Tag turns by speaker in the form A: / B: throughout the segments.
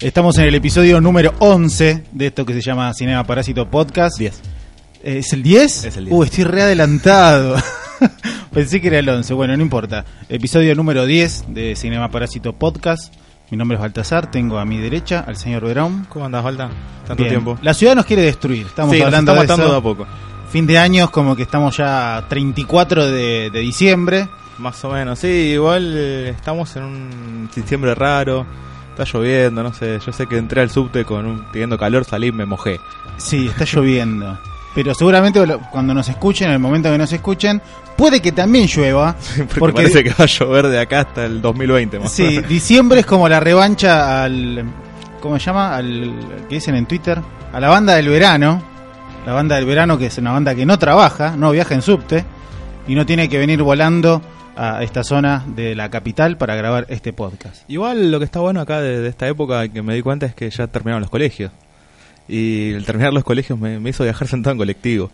A: Estamos en el episodio número 11 de esto que se llama Cinema Parásito Podcast.
B: 10.
A: Eh, ¿Es el 10?
B: Es el 10.
A: Uh, estoy re adelantado. Pensé que era el 11. Bueno, no importa. Episodio número 10 de Cinema Parásito Podcast. Mi nombre es Baltasar. Tengo a mi derecha al señor Verón.
B: ¿Cómo andás, Valda? Tanto
A: Bien.
B: tiempo.
A: La ciudad nos quiere destruir. Estamos
B: sí, nos
A: hablando
B: está
A: de eso.
B: de a poco.
A: Fin de año, es como que estamos ya 34 de, de diciembre.
B: Más o menos. Sí, igual eh, estamos en un diciembre raro. Está lloviendo, no sé. Yo sé que entré al subte con un, teniendo calor, salí y me mojé.
A: Sí, está lloviendo. Pero seguramente cuando nos escuchen, en el momento que nos escuchen, puede que también llueva.
B: Porque, parece que va a llover de acá hasta el 2020. Más
A: Sí, diciembre es como la revancha al. ¿Cómo se llama? Al. ¿Qué dicen en Twitter? A la banda del verano. La banda del verano, que es una banda que no trabaja, no viaja en subte. Y no tiene que venir volando a esta zona de la capital para grabar este podcast.
B: Igual lo que está bueno acá de, de esta época que me di cuenta es que ya terminaron los colegios. Y el terminar los colegios me, me hizo viajar sentado en colectivo.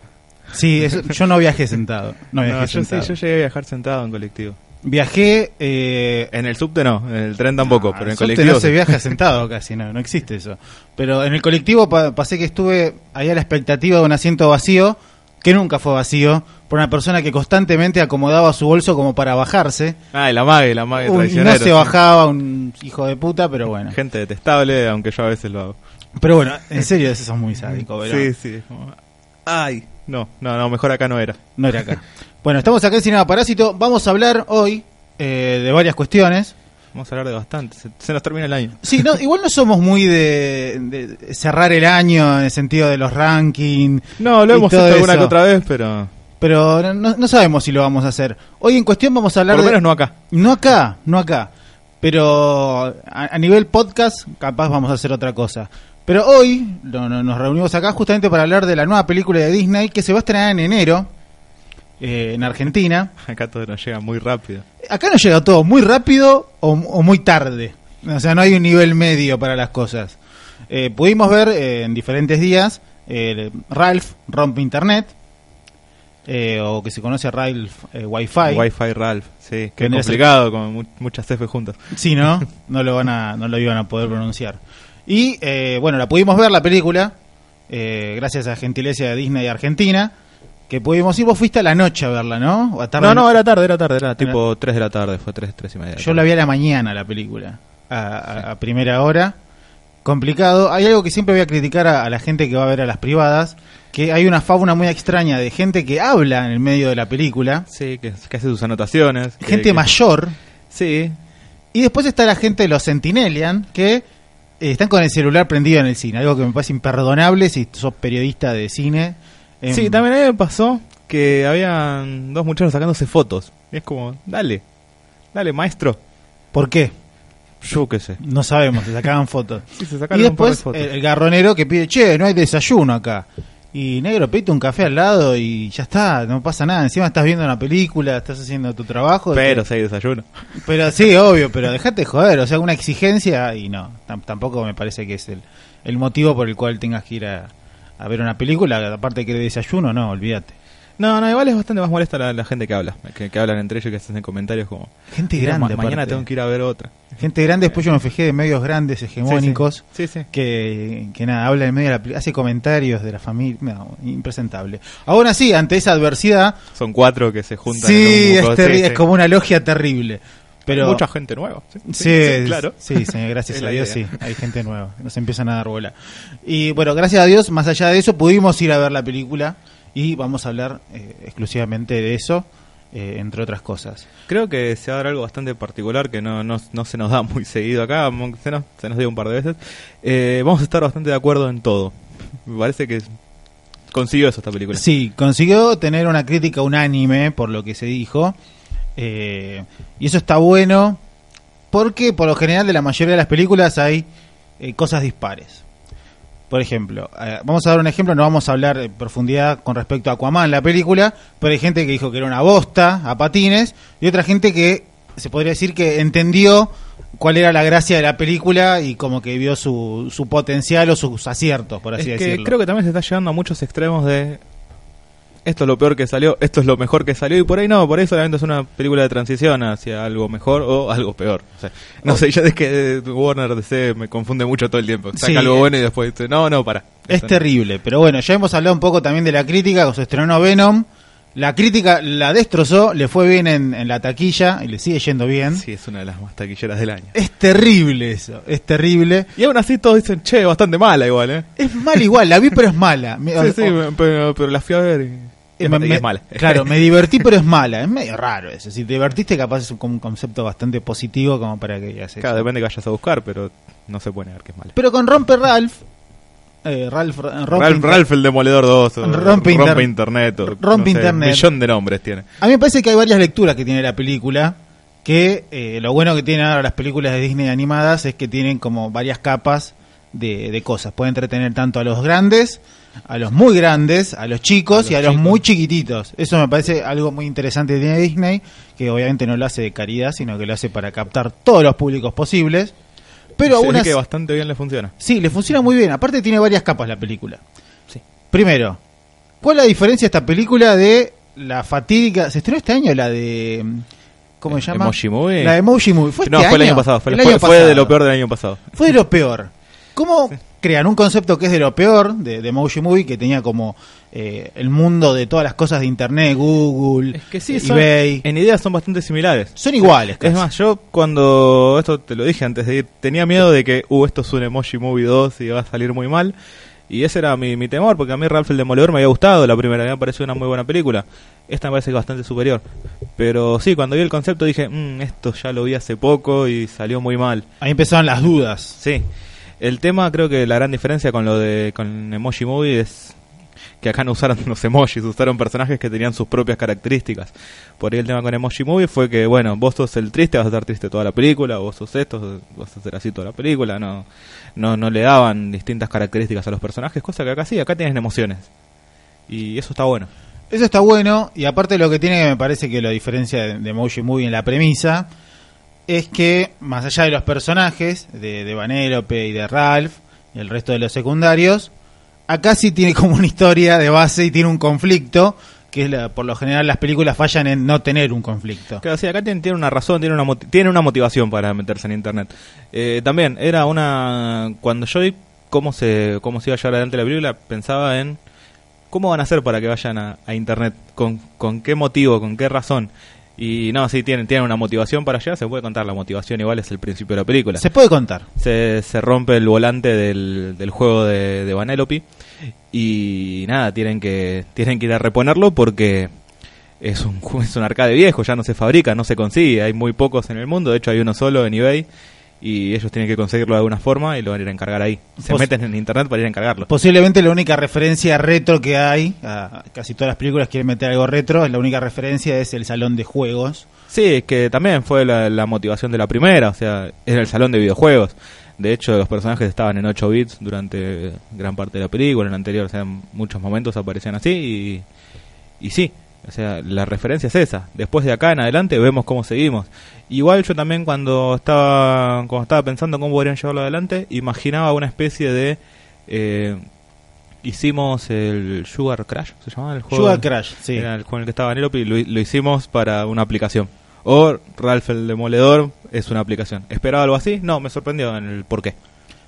A: Sí, eso- yo no viajé sentado. No viajé
B: No, yo, sí,
A: sentado.
B: yo llegué a viajar sentado en colectivo.
A: Viajé. Eh,
B: En el subte no, en el tren tampoco,
A: Ah,
B: pero en
A: subte
B: colectivo.
A: no se viaja sentado casi, no, no existe eso. Pero en el colectivo pa- pasé que estuve ahí a la expectativa de un asiento vacío, que nunca fue vacío, por una persona que constantemente acomodaba su bolso como para bajarse.
B: Ah, y la mague, la mague
A: Un- y no se bajaba, un hijo de puta, pero bueno.
B: Gente detestable, aunque yo a veces lo hago.
A: Pero bueno, en serio, eso sos muy sádico, pero
B: Sí, sí. es Ay, no, no, no, mejor acá no era.
A: no era acá. Bueno, estamos acá en Cinema Parásito, vamos a hablar hoy eh, de varias cuestiones.
B: Vamos a hablar de bastante. Se, se nos termina el año.
A: Sí, no, igual no somos muy de, de cerrar el año en el sentido de los rankings.
B: No, lo hemos hecho alguna que otra vez, pero
A: Pero no, no sabemos si lo vamos a hacer. Hoy en cuestión vamos a hablar
B: por lo
A: de...
B: menos no acá.
A: No acá, no acá. Pero a, a nivel podcast, capaz vamos a hacer otra cosa. Pero hoy no- no- nos reunimos acá justamente para hablar de la nueva película de Disney que se va a estrenar en enero eh, en Argentina.
B: Acá todo nos llega muy rápido.
A: Acá nos llega todo muy rápido o, o muy tarde. O sea, no hay un nivel medio para las cosas. Eh, pudimos ver eh, en diferentes días eh, Ralph rompe internet. Eh, o que se conoce Ralph eh, Wi-Fi.
B: Wi-Fi Ralph, sí. Que es
A: a
B: complicado, con mu- muchas F juntas.
A: Sí, ¿no? No lo van a, no lo iban a poder pronunciar. Y eh, bueno, la pudimos ver la película, eh, gracias a gentileza de Disney Argentina, que pudimos ir, vos fuiste a la noche a verla, ¿no? O a tarde-
B: No, no, era tarde, era tarde, era tipo 3 de la tarde, fue 3, 3 y media.
A: Yo la vi a la mañana la película, a, a- a primera hora. Complicado. Hay algo que siempre voy a criticar a, a la gente que va a ver a las privadas, que hay una fauna muy extraña de gente que habla en el medio de la película,
B: Sí, que, que hace sus anotaciones. que-
A: gente
B: que-
A: mayor,
B: Sí,
A: Y después está la gente de los Sentinelian, que eh, están con el celular prendido en el cine. Algo que me parece imperdonable si sos periodista de cine. Em,
B: Sí, también a mí me pasó que habían dos muchachos sacándose fotos. Y es como, dale, dale, maestro.
A: ¿Por qué?
B: Yo qué sé.
A: No sabemos, se sacaban fotos.
B: Sí, se
A: Y
B: sacaron un par de
A: después
B: fotos.
A: el garronero que pide, che, no hay desayuno acá. Y negro, pedite un café al lado y ya está, no pasa nada. Encima estás viendo una película, estás haciendo tu trabajo.
B: Pero si hay desayuno.
A: Pero sí, obvio, pero dejate joder, o sea, una exigencia y no, tam- tampoco me parece que es el, el motivo por el cual tengas que ir a, a ver una película, aparte que de desayuno, no, olvídate.
B: No, no, igual es bastante más molesta la, la gente que habla. Que, que hablan entre ellos que hacen comentarios como...
A: Gente
B: "Mira,
A: grande,
B: ma- mañana tengo que ir a ver otra.
A: Gente grande, después yo me fijé de medios grandes, hegemónicos,
B: Sí, sí.
A: que, que nada, habla en medio de la hace comentarios de la familia, no, impresentable. Aún así, ante esa adversidad,
B: Son cuatro que se juntan
A: sí,
B: en un
A: es,
B: sí,
A: es
B: sí.
A: como una logia terrible. Pero,
B: Mucha gente nueva. Sí,
A: Sí,
B: sí, claro.
A: Sí, sí, gracias a Dios,
B: idea.
A: sí, hay gente nueva, nos empiezan a dar bola. Y bueno, gracias a Dios, más allá de eso, pudimos ir a ver la película y vamos a hablar eh, exclusivamente de eso, eh, entre otras cosas.
B: Creo que se va a dar algo bastante particular que no, no, no se nos da muy seguido acá, se nos, se nos dio un par de veces. Eh, vamos a estar bastante de acuerdo en todo. Me parece que consiguió eso esta película.
A: Sí, consiguió tener una crítica unánime por lo que se dijo. eh, y eso está bueno porque por lo general de la mayoría de las películas hay eh, cosas dispares. Por ejemplo, eh, vamos a dar un ejemplo, no vamos a hablar en profundidad con respecto a Aquaman, la película, pero hay gente que dijo que era una bosta a patines y otra gente que se podría decir que entendió cuál era la gracia de la película y como que vio su, su potencial o sus aciertos, por así
B: es que
A: decirlo.
B: creo que también se está llegando a muchos extremos de esto es lo peor que salió, esto es lo mejor que salió y por ahí no, por ahí solamente es una película de transición hacia algo mejor o algo peor. O sea, no sé, ya es que eh, Warner DC me confunde mucho todo el tiempo. Saca
A: Sí,
B: algo
A: eh.
B: bueno y después dice, no, no, para.
A: Es
B: no.
A: terrible, pero bueno, ya hemos hablado un poco también de la crítica, que se estrenó Venom. La crítica la destrozó, le fue bien en, en la taquilla y le sigue yendo bien.
B: Sí, es una de las más taquilleras del año.
A: Es terrible eso, es terrible.
B: Y aún así todos dicen, che, bastante mala igual, ¿eh?
A: Es mala igual, la vi pero es mala.
B: Sí, sí, pero, pero la fui a ver y,
A: me-
B: es mala.
A: Claro, me divertí pero es mala, es medio raro eso. Si te divertiste capaz es un, concepto bastante positivo como para que eso.
B: Claro, depende que vayas a buscar, pero no se puede negar que es mala.
A: Pero con Rompe Ralph, eh, Ralph,
B: Ralph, el Demoledor 2, o
A: Rompe inter-
B: Internet, o,
A: Rompe
B: no sé,
A: Internet.
B: Un millón de nombres tiene.
A: A mí me parece que hay varias lecturas que tiene la película. Que eh, lo bueno que tienen ahora las películas de Disney animadas es que tienen como varias capas de, de cosas. Puede entretener tanto a los grandes, a los muy grandes, a los chicos
B: A los
A: y a los muy chiquititos. Eso me parece algo muy interesante que tiene Disney, que obviamente no lo hace de caridad, sino que lo hace para captar todos los públicos posibles. Pero aún
B: que bastante bien le funciona.
A: Sí, le funciona muy bien. Aparte tiene varias capas la película.
B: Sí.
A: Primero, ¿cuál es la diferencia de esta película de la fatídica... ¿Se estrenó este año la de... ¿Cómo se llama?
B: Emoji Movie.
A: La de Emoji Movie. ¿Fue
B: no,
A: este
B: fue el
A: año?
B: pasado. Fue,
A: El
B: fue-
A: año
B: fue de
A: pasado.
B: lo peor del año pasado.
A: Fue de lo peor. ¿Cómo crean un concepto que es de lo peor de, de Emoji Movie, que tenía como eh, el mundo de todas las cosas de Internet, Google,
B: Es que sí,
A: eh,
B: son-
A: eBay?
B: en ideas son bastante similares.
A: Son iguales.
B: Es más, yo cuando esto te lo dije antes de ir, tenía miedo de que, uh, esto es un Emoji Movie 2 y va a salir muy mal. Y ese era mi, mi temor, porque a mí Ralph el Demoledor me había gustado la primera, me pareció una muy buena película. Esta me parece bastante superior. Pero sí, cuando vi el concepto dije, "Mm, esto ya lo vi hace poco y salió muy mal.
A: Ahí empezaron las dudas.
B: Sí. El tema, creo que la gran diferencia con lo de con Emoji Movie es que acá no usaron los emojis, usaron personajes que tenían sus propias características. Por ahí el tema con Emoji Movie fue que, bueno, vos sos el triste, vas a estar triste toda la película, vos sos esto, vas a ser así toda la película, no, no, no le daban distintas características a los personajes, cosa que acá sí, acá tienen emociones. Y eso está bueno.
A: Eso está bueno, y aparte lo que tiene que me parece que la diferencia de Emoji Movie en la premisa es que, más allá de los personajes, de, de Vanellope y de Ralph, y el resto de los secundarios, acá sí tiene como una historia de base y tiene un conflicto, que es la- por lo general las películas fallan en no tener un conflicto.
B: Claro, sí, acá tiene, una razón, tiene una, tiene una motivación para meterse en internet. Eh, también, era una. Cuando yo vi cómo se, cómo se iba a llevar adelante la película, pensaba en cómo van a hacer para que vayan a, a internet, con, con qué motivo, con qué razón. Y no, sí, tienen, tienen una motivación para allá, se puede contar, la motivación igual es el principio de la película.
A: Se puede contar.
B: Se, se rompe el volante del, del juego de, de Vanellope. Y nada, tienen que, tienen que ir a reponerlo porque es un, es un arcade viejo, ya no se fabrica, no se consigue, hay muy pocos en el mundo, de hecho hay uno solo en eBay y ellos tienen que conseguirlo de alguna forma y lo van a ir a encargar ahí. Se
A: Pos-
B: meten en internet para ir a encargarlo.
A: Posiblemente la única referencia retro que hay, a casi todas las películas quieren meter algo retro, la única referencia es el salón de juegos.
B: Sí, que también fue la, la motivación de la primera, o sea, era el salón de videojuegos. De hecho, los personajes estaban en 8 bits durante gran parte de la película, en la anterior, o sea, en muchos momentos aparecían así y, y sí, o sea, la referencia es esa. Después de acá en adelante vemos cómo seguimos. Igual yo también cuando estaba, cuando estaba pensando cómo podrían llevarlo adelante, imaginaba una especie de... eh, hicimos el Sugar Crash, ¿se llamaba el juego?
A: Sugar Crash, sí.
B: Era el con el que estaba Vanellope y lo, lo hicimos para una aplicación. O Ralph el Demoledor es una aplicación. ¿Esperaba algo así? No, me sorprendió en el por qué.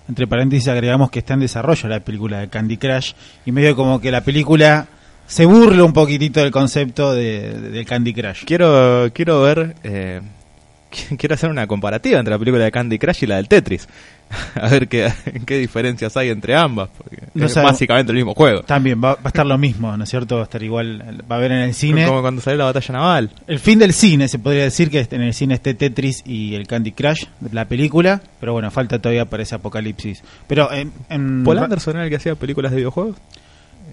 A: Entre paréntesis agregamos que está en desarrollo la película de Candy Crush y medio como que la película se burla un poquitito del concepto de, Candy Crush.
B: Quiero, quiero ver eh, quiero hacer una comparativa entre la película de Candy Crush y la del Tetris. a ver qué, qué diferencias hay entre ambas. Porque
A: No
B: es
A: sabemos.
B: básicamente el mismo juego.
A: También va, va a estar lo mismo, ¿no es cierto? Va a estar igual, va a haber en el cine.
B: Como cuando salió la batalla naval.
A: El fin del cine, se podría decir que en el cine esté Tetris y el Candy Crush, la película, pero bueno, falta todavía para ese apocalipsis. Pero en, en-
B: ¿Paul Anderson era el que hacía películas de videojuegos?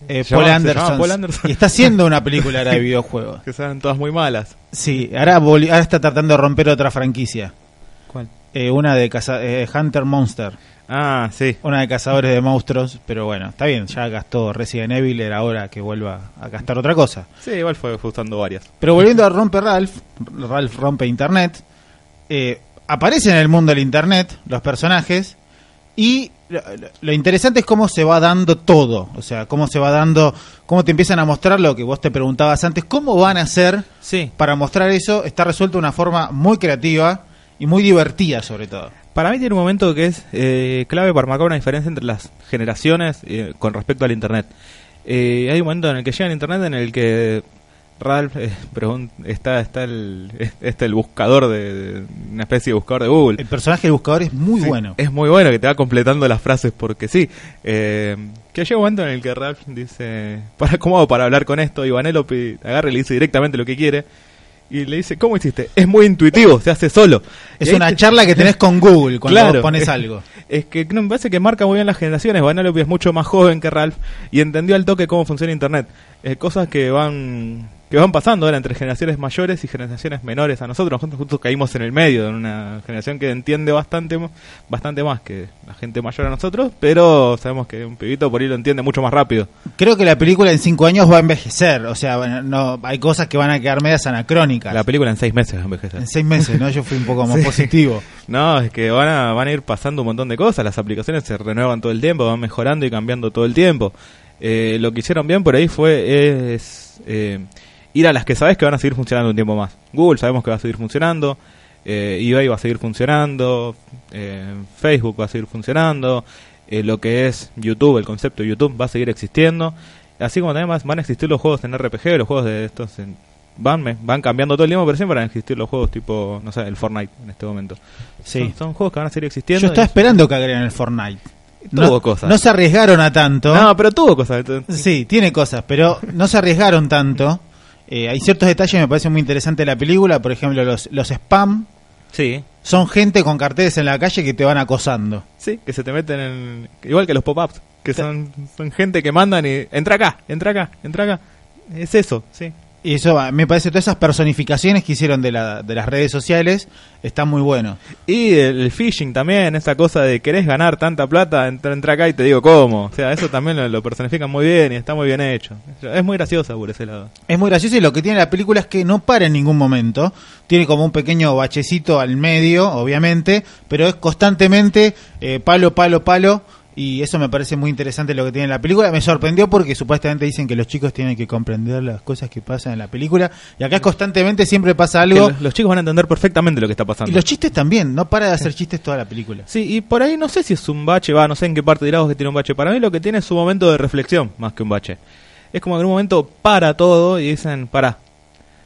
A: Eh, Paul, Anderson,
B: llamaba Paul Anderson.
A: y está haciendo una película ahora de videojuegos.
B: Que eran todas muy malas.
A: Sí, ahora, está tratando de romper otra franquicia,
B: ¿Cuál?
A: Eh, una de caza- eh, Hunter Monster,
B: Ah, sí.
A: una de cazadores de monstruos, pero bueno, está bien, ya gastó Resident Evil, era hora que vuelva a gastar otra cosa.
B: Sí, igual fue, usando varias.
A: Pero volviendo a Rompe Ralph, Ralph rompe Internet, eh, aparecen en el mundo del Internet los personajes y lo, interesante es cómo se va dando todo, o sea, cómo se va dando, cómo te empiezan a mostrar lo que vos te preguntabas antes, cómo van a hacer
B: Sí.
A: para mostrar eso, está resuelto de una forma muy creativa y muy divertida sobre todo.
B: Para mí tiene un momento que es eh, clave para marcar una diferencia entre las generaciones eh, con respecto al Internet. Eh, hay un momento en el que llega el Internet en el que Ralph eh, está está el está el buscador de, de- una especie de buscador de Google.
A: El personaje del buscador es muy
B: Sí,
A: bueno.
B: Es muy bueno que te va completando las frases porque sí. Eh, que llega un momento en el que Ralph dice, para cómo hago para hablar con esto, y Vanellope agarra y le dice directamente lo que quiere. Y le dice, ¿cómo hiciste? Es muy intuitivo, se hace solo.
A: Es una charla que tenés con Google cuando
B: Claro.
A: vos pones algo.
B: Es que no, me parece que marca muy bien las generaciones. Vanellope es mucho más joven que Ralph y entendió al toque cómo funciona Internet. Eh, cosas que van que van pasando ahora entre generaciones mayores y generaciones menores a nosotros. Nosotros justo caímos en el medio, en una generación que entiende bastante, bastante más que la gente mayor a nosotros, pero sabemos que un pibito por ahí lo entiende mucho más rápido.
A: Creo que la película en cinco años va a envejecer, o sea, bueno, no, hay cosas que van a quedar medias anacrónicas.
B: La película en seis meses va a envejecer.
A: En seis meses, ¿no? Yo fui un poco más
B: Sí.
A: positivo.
B: No, es que van a, van a ir pasando un montón de cosas. Las aplicaciones se renuevan todo el tiempo, van mejorando y cambiando todo el tiempo. Eh, lo que hicieron bien por ahí fue es, eh, ir a las que sabes que van a seguir funcionando un tiempo más. Google sabemos que va a seguir funcionando, eh, eBay va a seguir funcionando, eh, Facebook va a seguir funcionando, eh, lo que es YouTube, el concepto de YouTube va a seguir existiendo. Así como también van a existir los juegos en RPG, los juegos de estos en- van me- van cambiando todo el tiempo, pero siempre van a existir los juegos tipo, no sé, el Fortnite en este momento.
A: Sí.
B: Son, son juegos que van a seguir existiendo.
A: Yo estaba esperando que agreguen el Fortnite.
B: Tuvo
A: No,
B: cosas.
A: no se arriesgaron a tanto.
B: No, pero tuvo cosas.
A: Sí, tiene cosas, pero no se arriesgaron tanto. Eh, hay ciertos detalles que me parecen muy interesantes de la película, por ejemplo, los, los spam
B: Sí,
A: son gente con carteles en la calle que te van acosando.
B: sí, que se te meten en... Igual que los pop-ups, que son, son gente que mandan y... Entra acá, entra acá, entra acá. Es eso, sí.
A: Y eso me parece, todas esas personificaciones que hicieron de, la, de las redes sociales están muy buenos.
B: Y el, el phishing también, esa cosa de querés ganar tanta plata, entra, entra acá y te digo cómo. O sea, eso también lo, lo personifican muy bien y está muy bien hecho. Es muy graciosa por ese lado.
A: Es muy gracioso y lo que tiene la película es que no para en ningún momento. Tiene como un pequeño bachecito al medio, obviamente, pero es constantemente eh, palo, palo, palo. Y eso me parece muy interesante lo que tiene la película. Me sorprendió porque supuestamente dicen que los chicos tienen que comprender las cosas que pasan en la película. Y acá constantemente siempre pasa
B: Que
A: algo.
B: los, los chicos van a entender perfectamente lo que está pasando.
A: Y los chistes también, no para de hacer chistes toda la película.
B: Sí, y por ahí no sé si es un bache, va, no sé en qué parte dirás que tiene un bache. Para mí lo que tiene es un momento de reflexión más que un bache. Es como que en un momento para todo y dicen, para.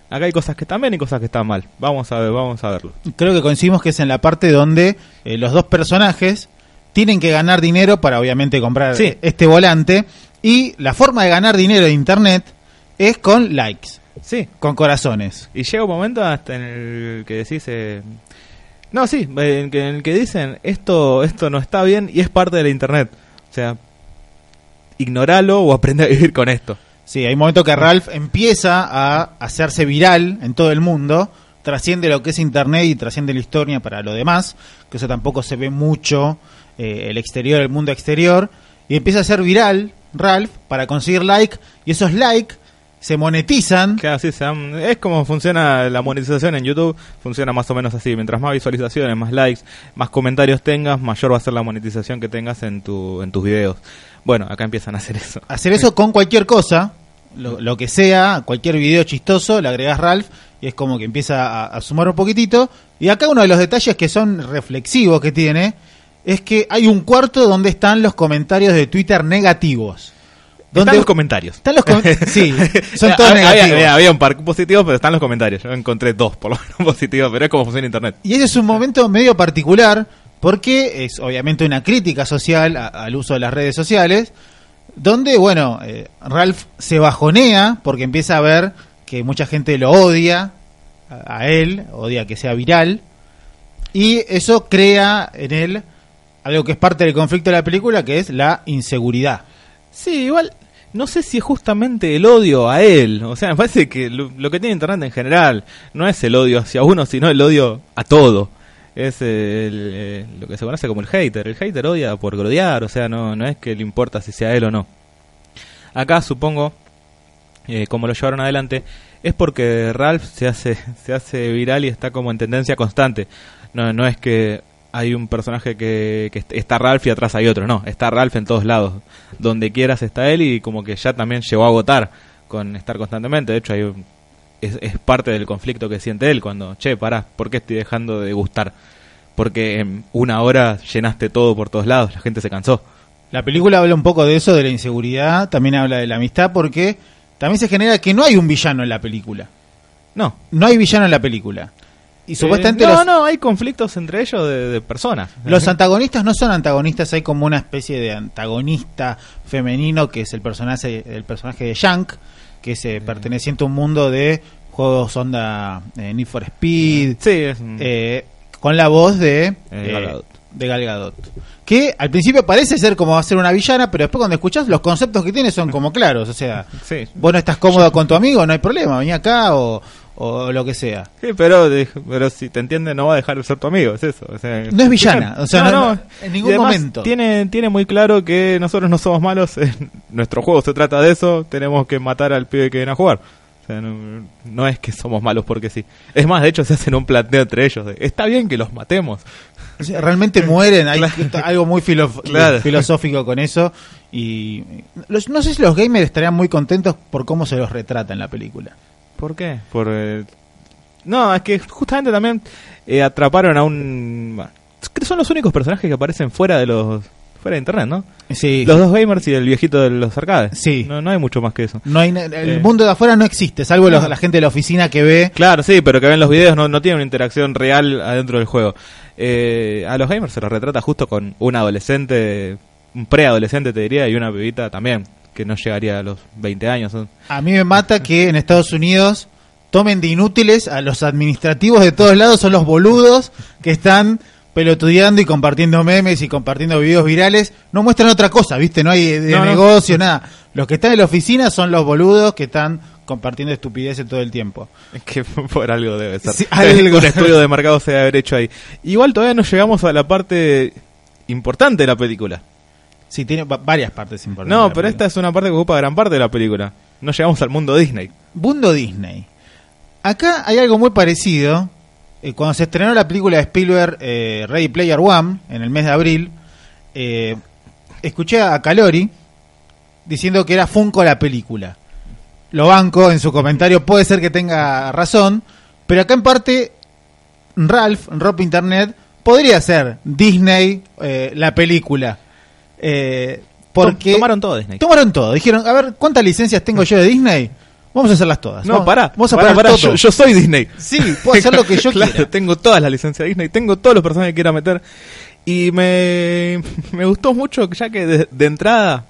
B: Acá hay cosas que están bien y cosas que están mal. Vamos a ver, vamos a verlo.
A: Creo que coincidimos que es en la parte donde eh, los dos personajes tienen que ganar dinero para obviamente comprar
B: Sí.
A: este volante y la forma de ganar dinero de internet es con likes,
B: Sí,
A: con corazones.
B: y llega un momento hasta en el que decís... eh, no, sí, eh, que, en el que dicen, esto, esto no está bien y es parte de la internet. O sea, ignoralo o aprende a vivir con esto.
A: Sí, hay un momento que Ralph empieza a hacerse viral en todo el mundo, trasciende lo que es internet y trasciende la historia para lo demás, que eso tampoco se ve mucho, eh, el exterior, el mundo exterior, y empieza a ser viral Ralph para conseguir like, y esos likes se monetizan.
B: Claro, sí, se dan- es como funciona la monetización en YouTube, funciona más o menos así, mientras más visualizaciones, más likes, más comentarios tengas, mayor va a ser la monetización que tengas en tu en tus videos. Bueno, acá empiezan a hacer eso.
A: hacer eso con cualquier cosa, lo, lo que sea, cualquier video chistoso, le agregas Ralph y es como que empieza a, a sumar un poquitito. Y acá uno de los detalles que son reflexivos que tiene es que hay un cuarto donde están los comentarios de Twitter negativos.
B: Están los comentarios.
A: Están los com- sí, son todos
B: había,
A: negativos.
B: había- había un par positivos, pero están los comentarios. Yo encontré dos, por lo menos positivos, pero es como funciona Internet.
A: Y ese es un momento medio particular porque es obviamente una crítica social a- al uso de las redes sociales, donde, bueno, eh, Ralph se bajonea porque empieza a ver que mucha gente lo odia a, a él, odia que sea viral, y eso crea en él algo que es parte del conflicto de la película, que es la inseguridad.
B: Sí, igual, no sé si es justamente el odio a él. O sea, me parece que lo, que tiene Internet en general no es el odio hacia uno, sino el odio a todo. Es el, eh, lo que se conoce como el hater. El hater odia por odiar, o sea, no, no es que le importa si sea él o no. Acá supongo, eh, como lo llevaron adelante, es porque Ralph se hace, se hace viral y está como en tendencia constante. No, no es que hay un personaje que, que est- está Ralph y atrás hay otro, no, está Ralph en todos lados. Donde quieras está él y como que ya también llegó a agotar con estar constantemente. De hecho, hay un- es, es parte del conflicto que siente él cuando, che, pará, ¿por qué estoy dejando de gustar? Porque en una hora llenaste todo por todos lados, la gente se cansó.
A: La película habla un poco de eso, de la inseguridad, también habla de la amistad, porque también se genera que no hay un villano en la película.
B: No.
A: No hay villano en la película. Y supuestamente
B: Eh, no,
A: los,
B: no, hay conflictos entre ellos de, de personas.
A: los antagonistas no son antagonistas, hay como una especie de antagonista femenino que es el personaje, el personaje de Shank, que es eh, perteneciente a un mundo de juegos onda eh, Need for Speed,
B: Sí,
A: eh, con la voz de,
B: Eh, Gal Gadot.
A: de Gal Gadot. Que al principio parece ser como va a ser una villana, pero después cuando escuchas los conceptos que tiene son como claros. O sea,
B: sí.
A: vos no estás cómodo con tu amigo, no hay problema, vení acá o, o lo que sea.
B: Sí, pero, pero si te entiende no va a dejar de ser tu amigo, es eso. o sea,
A: No es villana, o sea, no- no- en ningún
B: Y además
A: momento.
B: Tiene, tiene muy claro que nosotros no somos malos, eh, nuestro juego se trata de eso, tenemos que matar al pibe que viene a jugar. O sea, no, no es que somos malos porque sí. Es más, de hecho se hacen un planteo entre ellos de, está bien que los matemos.
A: O sea, realmente mueren, hay algo muy filo-
B: Claro.
A: filosófico con eso. Y los- no sé si los gamers estarían muy contentos por cómo se los retrata en la película.
B: ¿Por qué? Por, eh, No, es que justamente también eh, atraparon a un... Son los únicos personajes que aparecen fuera de los... fuera de internet, ¿no?
A: Sí,
B: Los dos gamers y el viejito de los arcades.
A: Sí.
B: No, no hay mucho más que eso.
A: no hay, el
B: Eh.
A: mundo de afuera no existe, salvo los-
B: No.
A: la gente de la oficina que ve.
B: Claro, sí, pero que ven los videos no, no tienen una interacción real adentro del juego. Eh, a los gamers se los retrata justo con un adolescente, un preadolescente te diría, y una bebita también, que no llegaría a los 20 años.
A: A mí me mata que en Estados Unidos tomen de inútiles a los administrativos de todos lados, son los boludos que están pelotudeando y compartiendo memes y compartiendo videos virales. No muestran otra cosa, ¿viste? No hay de
B: No, no.
A: negocio, nada. Los que están en la oficina son los boludos que están compartiendo estupideces todo el tiempo.
B: Es que por algo debe ser.
A: Sí, algo.
B: Un estudio de mercado se debe haber hecho ahí. Igual todavía no llegamos a la parte importante de la película.
A: Sí, tiene va- varias partes importantes.
B: No, pero esta es una parte que ocupa gran parte de la película. No llegamos al mundo Disney.
A: Mundo Disney. Acá hay algo muy parecido. Eh, cuando se estrenó la película de Spielberg, eh, Ready Player One, en el mes de abril, eh, escuché a Calori diciendo que era Funko la película. Lo banco en su comentario, puede ser que tenga razón, pero acá en parte Ralph, Rob Internet, podría ser Disney eh, la película. Eh, porque
B: Tomaron todo Disney.
A: Tomaron todo. Dijeron, a ver, ¿cuántas licencias tengo yo de Disney? Vamos a hacerlas todas.
B: No, pará.
A: Vamos a.
B: Yo, yo soy Disney.
A: Sí, puedo hacer lo que yo
B: Claro,
A: quiera.
B: Tengo todas las licencias de Disney, tengo todos los personajes que quiera meter. Y me, me gustó mucho, ya que de, de entrada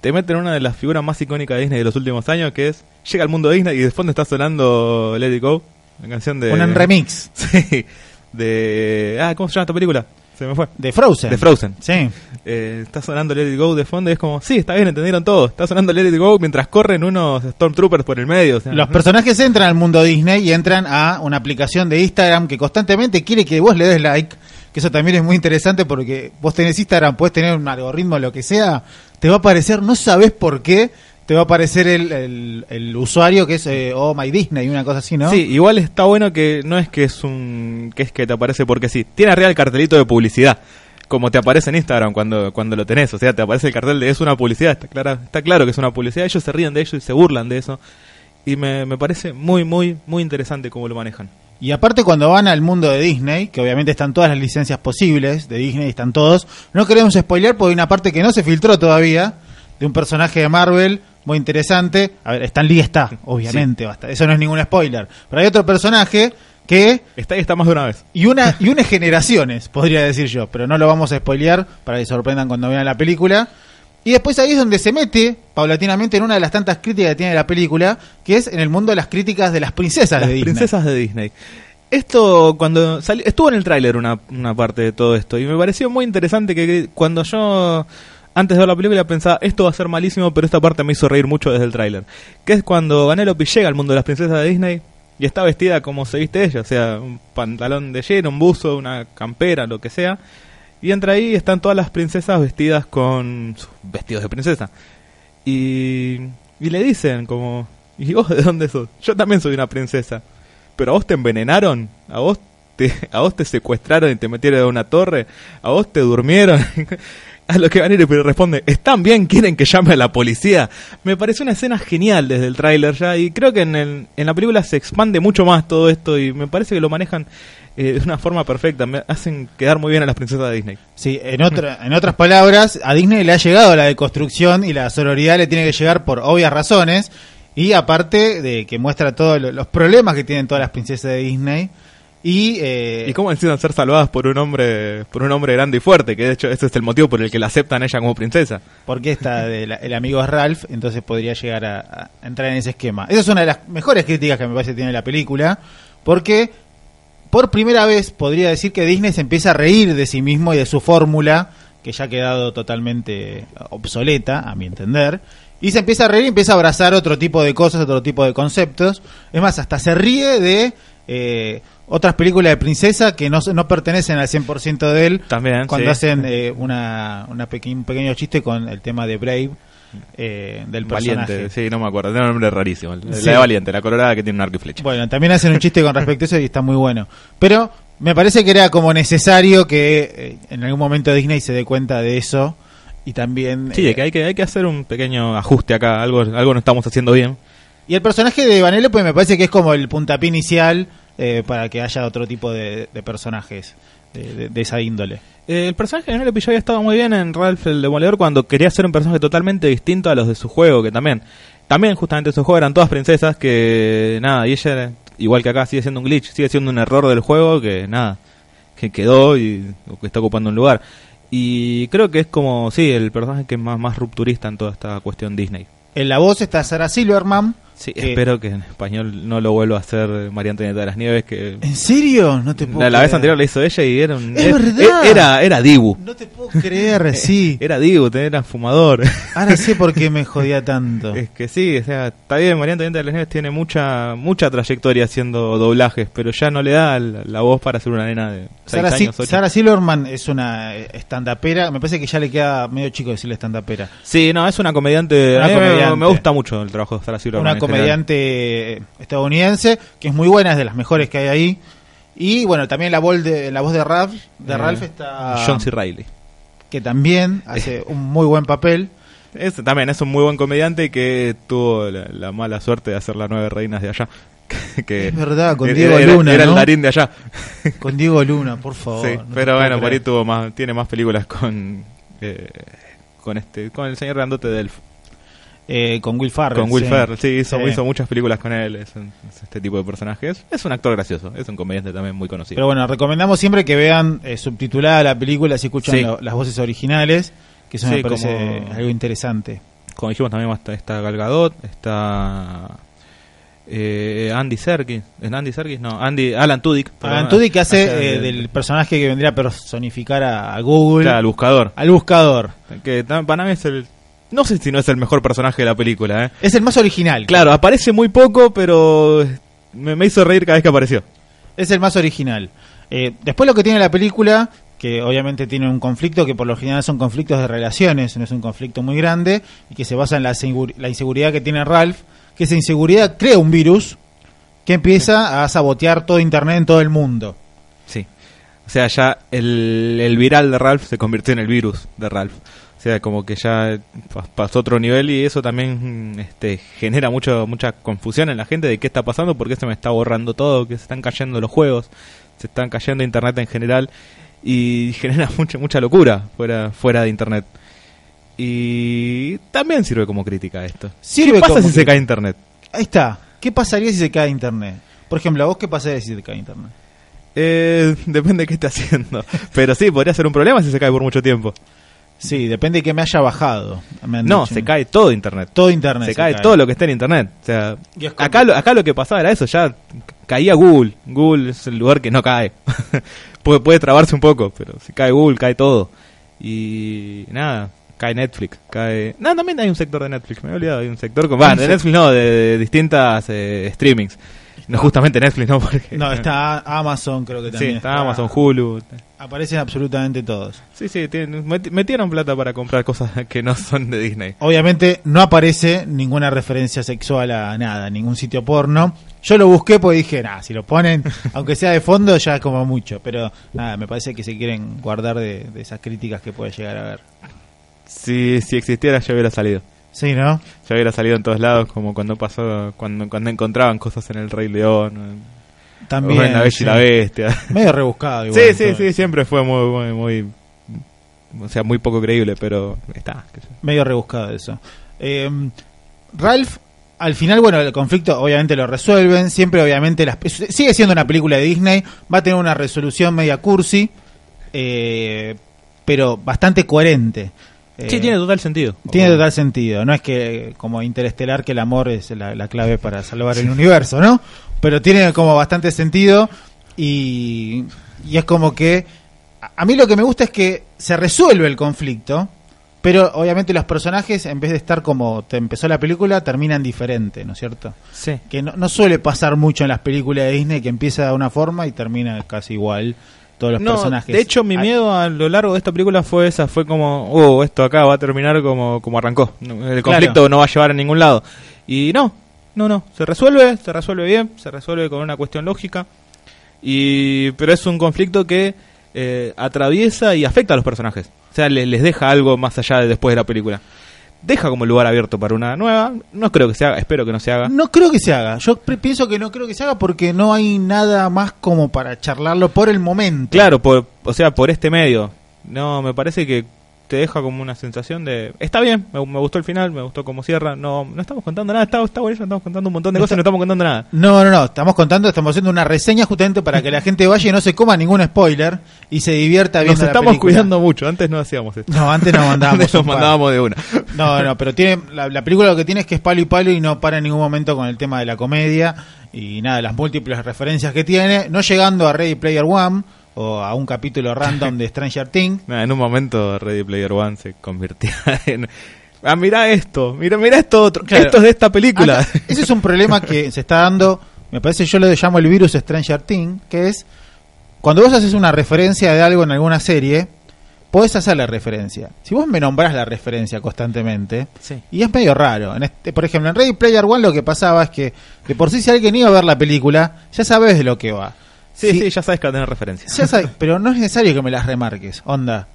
B: te meten una de las figuras más icónicas de Disney de los últimos años, que es llega al mundo de Disney y de fondo está sonando Let It Go, la canción de...
A: Un remix
B: Sí, de... Ah, ¿cómo se llama esta película? Se me fue.
A: de Frozen.
B: De Frozen.
A: Sí.
B: Eh, está sonando Let It Go de fondo y es como, sí, está bien, entendieron todo. Está sonando Let It Go mientras corren unos Stormtroopers por el medio. o sea,
A: Los personajes entran al mundo Disney y entran a una aplicación de Instagram que constantemente quiere que vos le des like. Que eso también es muy interesante porque vos tenés Instagram, puedes tener un algoritmo, lo que sea, te va a aparecer, no sabes por qué, te va a aparecer el, el, el usuario que es eh, Oh My Disney, una cosa así, ¿no?
B: Sí, igual está bueno que no es que es un que es que te aparece porque sí. Tiene arriba el cartelito de publicidad, como te aparece en Instagram cuando cuando lo tenés, o sea, te aparece el cartel de es una publicidad, está clara, está claro que es una publicidad, ellos se ríen de ello y se burlan de eso. Y me, me parece muy muy muy interesante cómo lo manejan.
A: Y aparte cuando van al mundo de Disney, que obviamente están todas las licencias posibles de Disney, están todos, no queremos spoilear porque hay una parte que no se filtró todavía, de un personaje de Marvel muy interesante. A ver, Stan Lee está, obviamente, basta. Eso no es ningún spoiler. Pero hay otro personaje que
B: Está ahí, está más de una vez.
A: y una y unas generaciones, podría decir yo, pero no lo vamos a spoilear para que sorprendan cuando vean la película. Y después ahí es donde se mete paulatinamente en una de las tantas críticas que tiene la película, que es en el mundo de las críticas de las princesas
B: Las
A: de Disney.
B: princesas de Disney. Esto, cuando salió, estuvo en el tráiler una, una parte de todo esto, y me pareció muy interesante que cuando yo, antes de ver la película, pensaba, esto va a ser malísimo, pero esta parte me hizo reír mucho desde el tráiler. Que es cuando Vanellope llega al mundo de las princesas de Disney y está vestida como se viste ella, o sea, un pantalón de lleno, un buzo, una campera, lo que sea. Y entra ahí y están todas las princesas vestidas con sus vestidos de princesa. Y, y le dicen como, ¿y vos de dónde sos? Yo también soy una princesa. Pero a vos te envenenaron, a vos te, a vos te secuestraron y te metieron en una torre, a vos te durmieron. a lo que Vanellope responde, ¿están bien? ¿Quieren que llame a la policía? Me pareció una escena genial desde el tráiler ya y creo que en, el- en la película se expande mucho más todo esto y me parece que lo manejan eh, de una forma perfecta. Me hacen quedar muy bien a las princesas de Disney.
A: Sí, en, otra, en otras palabras, a Disney le ha llegado la deconstrucción y la sororidad le tiene que llegar por obvias razones. Y aparte de que muestra todos lo- los problemas que tienen todas las princesas de Disney. Y, eh,
B: ¿Y cómo necesitan ser salvadas por un hombre por un hombre grande y fuerte? Que de hecho ese es el motivo por el que la aceptan a ella como princesa.
A: porque está de la- el amigo es Ralph, entonces podría llegar a, a entrar en ese esquema. Esa es una de las mejores críticas que me parece que tiene la película, porque por primera vez podría decir que Disney se empieza a reír de sí mismo y de su fórmula, que ya ha quedado totalmente obsoleta, a mi entender. Y se empieza a reír y empieza a abrazar otro tipo de cosas, otro tipo de conceptos. Es más, hasta se ríe de eh, otras películas de princesa que no, no pertenecen al 100% de él.
B: También,
A: Cuando
B: sí.
A: hacen eh, una, una peque- un pequeño chiste con el tema de Brave, eh, del personaje.
B: Valiente, sí, no me acuerdo, tiene un nombre rarísimo. La
A: Sí.
B: de Valiente, la colorada que tiene un arco y flecha.
A: Bueno, también hacen un chiste con respecto a eso y está muy bueno. Pero me parece que era como necesario que eh, en algún momento Disney se dé cuenta de eso y también...
B: Sí,
A: eh,
B: que hay que hay que hacer un pequeño ajuste acá, algo algo no estamos haciendo bien.
A: Y el personaje de Vanellope me parece que es como el puntapié inicial eh, para que haya otro tipo de, de personajes de, de- de esa índole.
B: Eh, el personaje de Vanellope ya había estado muy bien en Ralph el Demoledor cuando quería ser un personaje totalmente distinto a los de su juego, que también, también justamente su juego eran todas princesas que nada, y ella igual que acá sigue siendo un glitch, sigue siendo un error del juego que nada, que quedó y que está ocupando un lugar. Y creo que es como, sí, el personaje que es más, más rupturista en toda esta cuestión Disney.
A: En la voz está Sarah Silverman.
B: Sí,
A: que-
B: espero que en español no lo vuelva a hacer María Antonieta de las Nieves, que
A: ¿En serio? No te puedo
B: la, la vez anterior la hizo ella y era un...
A: Es
B: e-
A: verdad.
B: Era, era Dibu.
A: No te puedo creer, sí.
B: Era Dibu, era fumador.
A: Ahora sé por qué me jodía tanto.
B: Es que sí, o sea, está bien, María Antonieta de las Nieves tiene mucha mucha trayectoria haciendo doblajes, pero ya no le da la, la voz para ser una nena de 6
A: Sarah, Si-
B: años, 8.
A: Sarah Silverman es una eh, estandapera. Me parece que ya le queda medio chico decirle estandapera.
B: Sí, no, es una comediante.
A: Una
B: me-
A: comediante.
B: Me, gusta mucho el trabajo de Sarah Silverman.
A: Una
B: general.
A: comediante estadounidense que es muy buena, es de las mejores que hay ahí. Y bueno, también la voz de, la voz de Ralph, de
B: Eh,
A: Ralph está.
B: John C. Reilly.
A: Que también hace un muy buen papel.
B: Es, también es un muy buen comediante que tuvo la, la mala suerte de hacer las nueve reinas de allá. que
A: Es verdad, con Diego
B: era-
A: Luna,
B: Era
A: ¿no?
B: el Darín de allá.
A: Con Diego Luna, por favor.
B: sí,
A: no te
B: pero bueno, por ahí tuvo más, tiene más películas con eh, con este, con el señor grandote de Elf,
A: Eh, con Will Ferrell.
B: con Will
A: sí.
B: Ferrell, sí, hizo,
A: Sí.
B: hizo muchas películas con él, es, un- es este tipo de personajes. Es un actor gracioso, es un comediante también muy conocido.
A: Pero bueno, recomendamos siempre que vean eh, subtitulada la película si escuchan
B: Sí.
A: lo- las voces originales, que eso me parece
B: como-
A: algo interesante.
B: Como dijimos también está, Gal Gadot, está eh, Andy Serkis, ¿es Andy Serkis? No, Andy, Alan Tudyk.
A: Alan Tudyk que hace eh,
B: de-
A: del personaje que vendría a personificar a, a Google,
B: Claro, el buscador.
A: al buscador.
B: Que para mí es el... No sé si no es el mejor personaje de la película, ¿eh?
A: Es el más original.
B: Claro, aparece muy poco, pero me, me hizo reír cada vez que apareció.
A: Es el más original. Eh, después lo que tiene la película, que obviamente tiene un conflicto, que por lo general son conflictos de relaciones, no es un conflicto muy grande, y que se basa en la inseguridad que tiene Ralph, que esa inseguridad crea un virus que empieza a sabotear todo Internet en todo el mundo.
B: Sí. O sea, ya el, el viral de Ralph se convirtió en el virus de Ralph. O sea, como que ya pa- pasó otro nivel y eso también este, genera mucho, mucha confusión en la gente de qué está pasando, porque se me está borrando todo, que se están cayendo los juegos, se están cayendo internet en general y genera mucha mucha locura fuera fuera de internet. Y también sirve como crítica esto.
A: Sirve
B: ¿Qué pasa
A: como
B: si se cae internet?
A: Ahí está. ¿Qué pasaría si se cae internet? Por ejemplo, ¿a vos qué pasaría si se cae internet?
B: Eh, depende de qué esté haciendo. Pero sí, podría ser un problema si se cae por mucho tiempo.
A: Sí, depende de que me haya bajado. me
B: No,
A: dicho.
B: se cae todo internet.
A: todo internet.
B: se, cae, todo lo que está en internet. O sea, acá lo, acá lo que pasaba era eso, ya caía Google. Google es el lugar que no cae. puede, puede trabarse un poco, pero si cae Google, cae todo. Y nada, cae Netflix, cae... No, también hay un sector de Netflix, me he olvidado, hay un sector con...
A: Un
B: de Netflix no, de, de distintas eh, streamings. No justamente Netflix, no, porque...
A: No, está Amazon, creo que
B: Sí,
A: también.
B: está Amazon, Hulu.
A: Aparecen absolutamente todos.
B: Sí, sí, tienen- metieron plata para comprar cosas que no son de Disney.
A: Obviamente no aparece ninguna referencia sexual a nada, ningún sitio porno. Yo lo busqué porque dije, nada, si lo ponen, aunque sea de fondo, ya es como mucho. Pero nada, me parece que se quieren guardar de, de esas críticas que puede llegar a ver.
B: Si, si existiera ya hubiera salido.
A: Sí, ¿no?
B: Ya hubiera salido en todos lados, como cuando pasó, cuando, cuando encontraban cosas en el Rey León,
A: También.
B: o en La Bella
A: sí.
B: y la Bestia.
A: Medio rebuscado igual.
B: sí, sí,
A: todo.
B: sí, siempre fue muy, muy, muy, o sea, muy poco creíble, pero está.
A: Medio rebuscado eso. Eh, Ralph, al final, bueno, el conflicto obviamente lo resuelven. Siempre, obviamente, las, sigue siendo una película de Disney. Va a tener una resolución media cursi, eh, pero bastante coherente. Eh,
B: Sí, tiene total sentido.
A: tiene total sentido. No es que, como Interestelar, que el amor es la, la clave para salvar el universo, ¿no? Pero tiene como bastante sentido y, y es como que. A, a mí lo que me gusta es que se resuelve el conflicto, pero obviamente los personajes, en vez de estar como te empezó la película, terminan diferente, ¿no es cierto?
B: Sí.
A: Que no, no suele pasar mucho en las películas de Disney que empieza de una forma y termina casi igual todos los
B: No,
A: personajes.
B: de hecho, mi
A: Ah,
B: miedo a lo largo de esta película fue esa, fue como, oh, esto acá va a terminar como, como arrancó. El conflicto
A: Claro.
B: no va a llevar a ningún lado. Y no, no, no, se resuelve, se resuelve bien, se resuelve con una cuestión lógica. Y, pero es un conflicto que eh, atraviesa y afecta a los personajes. O sea, le- les deja algo más allá de después de la película. Deja como lugar abierto para una nueva. No creo que se haga, espero que no se haga.
A: No creo que se haga. Yo pienso que no creo que se haga porque no hay nada más como para charlarlo por el momento.
B: Claro, por, o sea, por este medio. No, me parece que te deja como una sensación de... Está bien, me, me gustó el final, me gustó cómo cierra. No, no estamos contando nada, está, está buenísimo, estamos contando un montón de
A: No
B: cosas y no estamos contando nada.
A: No, no, no. Estamos contando, estamos haciendo una reseña justamente para que la gente vaya y no se coma ningún spoiler y se divierta viendo
B: Nos
A: la
B: estamos
A: película.
B: cuidando mucho, antes no hacíamos esto.
A: No, antes nos mandábamos.
B: Antes nos mandábamos de una.
A: No, no, pero tiene la, la película lo que tiene es que es palo y palo y no para en ningún momento con el tema de la comedia y nada, las múltiples referencias que tiene, no llegando a Ready Player One o a un capítulo random de Stranger Things.
B: En un momento Ready Player One se convirtió en... Ah, mira esto, mira, mira esto otro.
A: Claro.
B: Esto es de esta película.
A: Acá, ese es un problema que se está dando, me parece yo lo llamo el virus Stranger Things, que es cuando vos haces una referencia de algo en alguna serie, podés hacer la referencia. Si vos me nombrás la referencia constantemente,
B: Sí.
A: y es medio raro. En este, por ejemplo, en Ready Player One lo que pasaba es que de por sí si alguien iba a ver la película, ya sabes de lo que va.
B: Sí, sí, ya sabes que va a tener referencia.
A: ya sabes, pero no es necesario que me las remarques. Onda,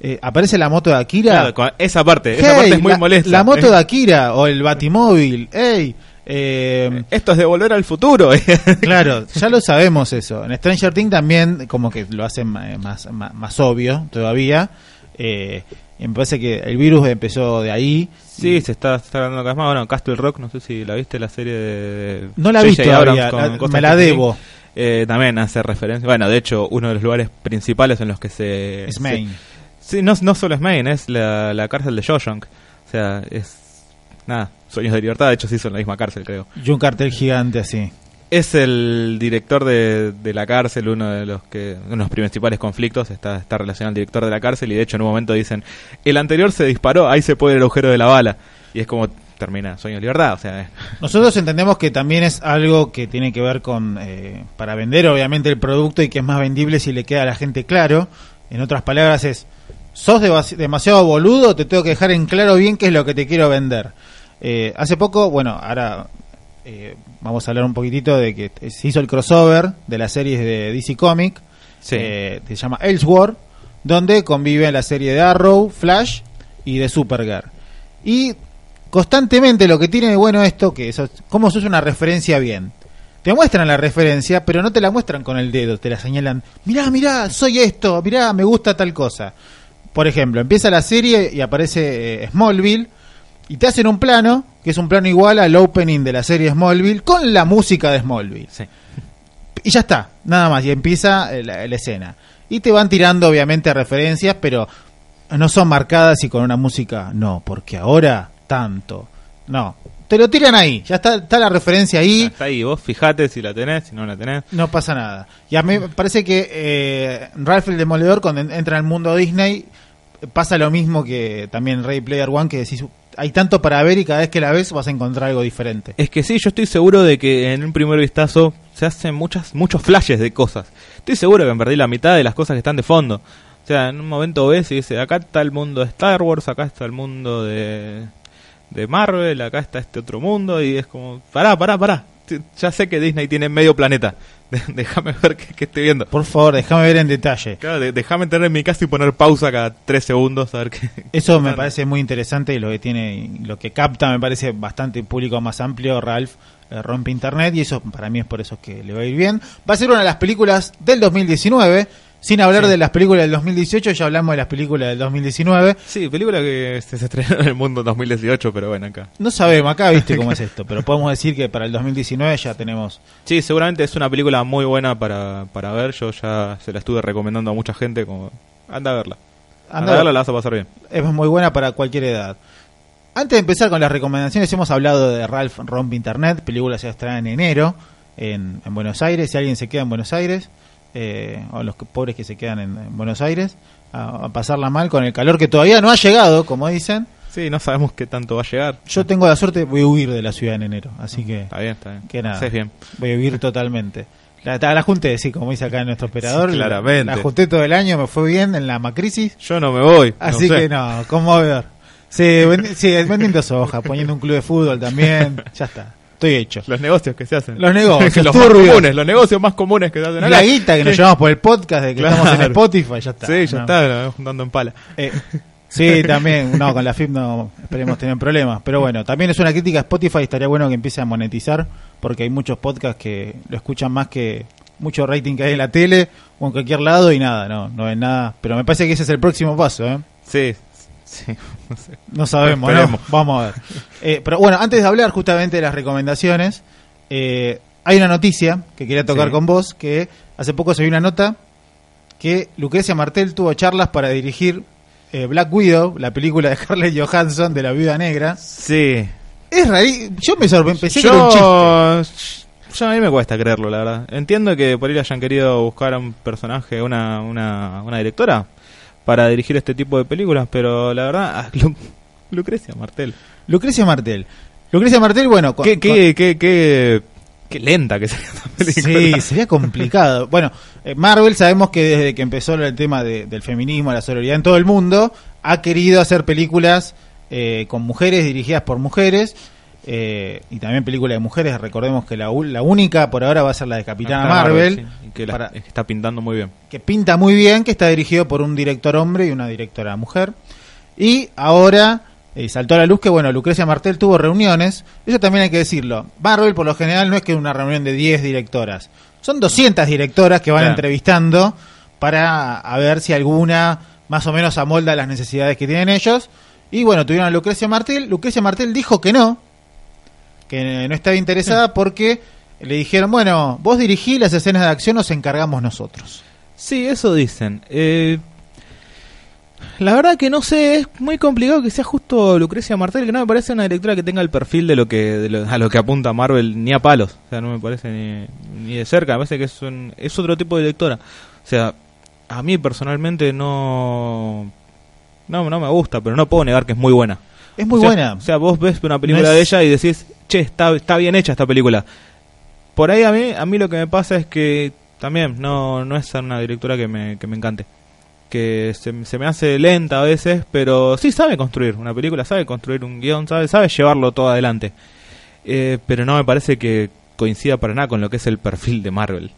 A: eh, aparece la moto de Akira.
B: Claro, esa parte, esa parte es muy
A: la,
B: molesta.
A: La moto de Akira o el Batimóvil. Ey, eh,
B: Esto es de volver al futuro.
A: claro, ya lo sabemos eso. En Stranger Things también como que lo hacen ma- más, más, más obvio todavía. Eh, me parece que el virus empezó de ahí.
B: Sí, se está, se está cada vez más. Bueno, Castle Rock, no sé si la viste, la serie de...
A: No la he visto todavía, la- me la
B: King. Eh, también hace referencia. Bueno, de hecho, uno de los lugares principales en los que se.
A: Es Maine.
B: se- sí, no, no solo es Maine, es la, la cárcel de Shawshank. O sea, es. Nada, Sueños de Libertad, de hecho, hizo en la misma cárcel, creo.
A: Y un cartel gigante así.
B: Es el director de, de la cárcel, uno de los que uno de los principales conflictos está, está relacionado al director de la cárcel y de hecho en un momento dicen, el anterior se disparó, ahí se puede el agujero de la bala. Y es como termina Sueños de Libertad, o sea,
A: Nosotros entendemos que también es algo que tiene que ver con, eh, para vender obviamente el producto y que es más vendible si le queda a la gente claro. En otras palabras es, sos demasiado boludo, te tengo que dejar en claro bien qué es lo que te quiero vender. Eh, hace poco, bueno, ahora eh, vamos a hablar un poquitito de que se hizo el crossover de las series de DC Comic,
B: Sí.
A: eh, que se llama Elseworld, donde conviven la serie de Arrow, Flash y de Supergirl. Y constantemente lo que tiene de bueno esto, que eso, cómo se usa una referencia bien. Te muestran la referencia, pero no te la muestran con el dedo, te la señalan, mirá, mirá, soy esto, mirá, me gusta tal cosa. por ejemplo, empieza la serie y aparece eh, Smallville y te hacen un plano, que es un plano igual al opening de la serie Smallville, con la música de Smallville.
B: Sí.
A: Y ya está, nada más, y empieza eh, la, la escena. Y te van tirando obviamente referencias, pero no son marcadas y con una música, no, porque ahora tanto. No, te lo tiran ahí, ya está, está la referencia ahí.
B: Está ahí, vos fijate si la tenés, si no la tenés.
A: No pasa nada. Y a mí me parece que eh, Ralph el Demoledor, cuando en- entra al mundo Disney, pasa lo mismo que también Ray Player One, que decís, hay tanto para ver y cada vez que la ves vas a encontrar algo diferente.
B: Es que sí, yo estoy seguro de que en un primer vistazo se hacen muchas, muchos flashes de cosas. Estoy seguro que me perdí la mitad de las cosas que están de fondo. O sea, en un momento ves y dice, acá está el mundo de Star Wars, acá está el mundo de, de Marvel, acá está este otro mundo, y es como, pará, pará, pará. Ya sé que Disney tiene medio planeta. Déjame ver qué, qué estoy viendo.
A: Por favor, déjame ver en detalle.
B: Claro, déjame tener en mi casa y poner pausa cada tres segundos a ver qué.
A: Eso me parece muy interesante y lo que tiene, lo que capta me parece bastante público más amplio, Ralph eh, rompe internet y eso para mí es por eso que le va a ir bien. Va a ser una de las películas del 2019, sin hablar
B: Sí.
A: de las películas del 2018, ya hablamos de las películas del 2019.
B: Sí, película que se estrenó en el mundo en 2018, pero bueno, acá.
A: No sabemos, acá viste cómo es esto, pero podemos decir que para el 2019 ya tenemos...
B: Sí, seguramente es una película muy buena para, para ver. Yo ya se la estuve recomendando a mucha gente. como Anda a verla. Anda,
A: Anda-
B: a verla, la vas a pasar bien.
A: es muy buena para cualquier edad. Antes de empezar con las recomendaciones, hemos hablado de Ralph Rompe Internet, película se estrenada en enero en, en Buenos Aires. Si alguien se queda en Buenos Aires, eh, o los pobres que se quedan en, en Buenos Aires, a, a pasarla mal con el calor que todavía no ha llegado, como dicen.
B: Sí, no sabemos qué tanto va a llegar.
A: Yo tengo la suerte, voy a huir de la ciudad en enero, así que,
B: Está bien, está bien.
A: que nada,
B: bien.
A: voy a huir totalmente. La, la junté, sí, como dice acá nuestro operador.
B: Sí, claramente.
A: La junté todo el año, me fue bien en la macrisis.
B: Yo no me voy.
A: Así
B: no sé.
A: que no, conmovedor. Sí, vendi- sí, vendiendo soja, poniendo un club de fútbol también. Ya está, estoy hecho.
B: Los negocios que se hacen.
A: Los negocios,
B: los más comunes, los negocios más comunes que se hacen acá.
A: la guita que nos llevamos por el podcast de que
B: Claro.
A: estamos en Spotify, ya está.
B: Sí, ya
A: No.
B: está, vamos juntando en pala.
A: Eh, sí, también, no, con la FIP no esperemos tener problemas. Pero bueno, también es una crítica a Spotify, estaría bueno que empiece a monetizar, porque hay muchos podcasts que lo escuchan más que mucho rating que hay en la tele o en cualquier lado y nada, no, no ven nada. Pero me parece que ese es el próximo paso, ¿eh?
B: Sí, sí. no sé.
A: No sabemos. Vamos a ver. Eh, pero bueno, antes de hablar justamente de las recomendaciones, eh, hay una noticia que quería tocar
B: Sí.
A: con vos, que hace poco se vio una nota que Lucrecia Martel tuvo charlas para dirigir eh, Black Widow, la película de Scarlett Johansson de la Viuda Negra.
B: Sí.
A: Es rarísimo, yo me sorprendí, pensé que era un chiste.
B: Yo, yo a mí me cuesta creerlo, la verdad. Entiendo que por ahí hayan querido buscar a un personaje, una, una, una directora, para dirigir este tipo de películas, pero la verdad, Lu- Lucrecia Martel.
A: Lucrecia Martel. Lucrecia Martel, bueno, con-
B: Qué, qué, qué, qué, qué lenta que sería esta película.
A: Sí, sería complicado. Bueno, eh, Marvel sabemos que desde que empezó el tema de- del feminismo, la sororidad en todo el mundo, ha querido hacer películas eh, con mujeres, dirigidas por mujeres, eh, y también películas de mujeres. Recordemos que la, la única por ahora va a ser la de Capitana
B: Capitana
A: Marvel,
B: sí, que, la-
A: para-
B: es que está pintando muy bien.
A: que pinta muy bien, que está dirigido por un director hombre y una directora mujer. Y ahora eh, saltó a la luz que, bueno, Lucrecia Martel tuvo reuniones. Eso también hay que decirlo. Marvel, por lo general, no es que una reunión de 10 directoras. Son 200 directoras que van
B: Claro.
A: entrevistando para a ver si alguna más o menos amolda las necesidades que tienen ellos. Y bueno, tuvieron a Lucrecia Martel. Lucrecia Martel dijo que no, que no estaba interesada porque le dijeron, bueno, vos dirigí las escenas de acción, nos encargamos nosotros.
B: Sí, eso dicen. Eh, la verdad que no sé, es muy complicado que sea justo Lucrecia Martel, que no me parece una directora que tenga el perfil de lo que de lo- a lo que apunta Marvel ni a palos. O sea, no me parece ni, de cerca, me parece que es, un- es otro tipo de directora. O sea, a mí personalmente no, no no me gusta, pero no puedo negar que es muy buena.
A: Es muy
B: O sea-
A: buena.
B: O sea, vos ves una película
A: No es-
B: de ella y decís, che, está, está bien hecha esta película. Por ahí a mí, a mí lo que me pasa es que también no, no es una directora que me, que me encante. Que se, se me hace lenta a veces, pero sí sabe construir una película, sabe construir un guion, sabe, sabe llevarlo todo adelante. Eh, pero no me parece que coincida para nada con lo que es el perfil de Marvel.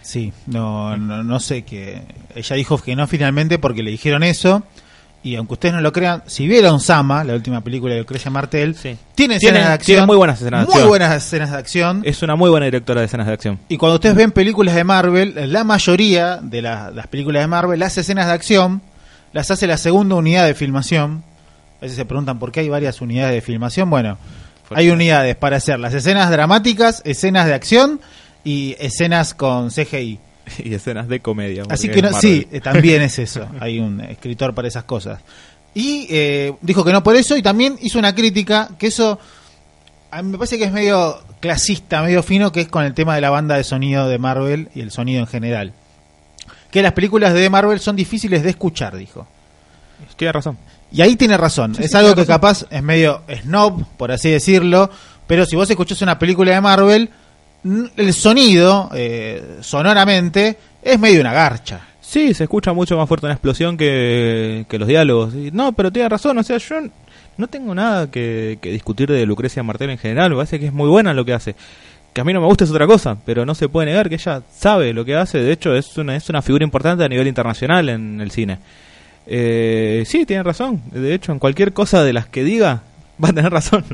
A: Sí, no, no, no sé que ella dijo que no finalmente porque le dijeron eso y aunque ustedes no lo crean, si vieron Sama, la última película de Lucrecia Martel,
B: Sí.
A: tiene escenas de acción,
B: tiene muy buenas escenas de
A: muy
B: acción.
A: buenas escenas de acción
B: Es una muy buena directora de escenas de acción.
A: y cuando ustedes ven películas de Marvel, la mayoría de la- las películas de Marvel, las escenas de acción las hace la segunda unidad de filmación. A veces se preguntan por qué hay varias unidades de filmación. Bueno, hay unidades para hacer las escenas dramáticas, escenas de acción y escenas con CGI.
B: y escenas de comedia.
A: Así que no, sí, eh, también es eso. Hay un escritor para esas cosas. Y eh, dijo que no por eso y también hizo una crítica que eso a mí me parece que es medio clasista, medio fino, que es con el tema de la banda de sonido de Marvel y el sonido en general. Que las películas de Marvel son difíciles de escuchar, dijo.
B: Tiene razón.
A: Y ahí tiene razón.
B: Sí,
A: es
B: sí,
A: algo que
B: razón.
A: capaz es medio snob, por así decirlo. Pero si vos escuchás una película de Marvel, el sonido, eh, sonoramente, es medio una garcha.
B: Sí, se escucha mucho más fuerte una explosión que, que los diálogos. Y, no, pero tiene razón, o sea, yo no tengo nada que, que discutir de Lucrecia Martel en general, me parece que es muy buena lo que hace. Que a mí no me gusta es otra cosa, pero no se puede negar que ella sabe lo que hace, de hecho es una, es una figura importante a nivel internacional en el cine. Eh, sí, tiene razón, de hecho en cualquier cosa de las que diga va a tener razón.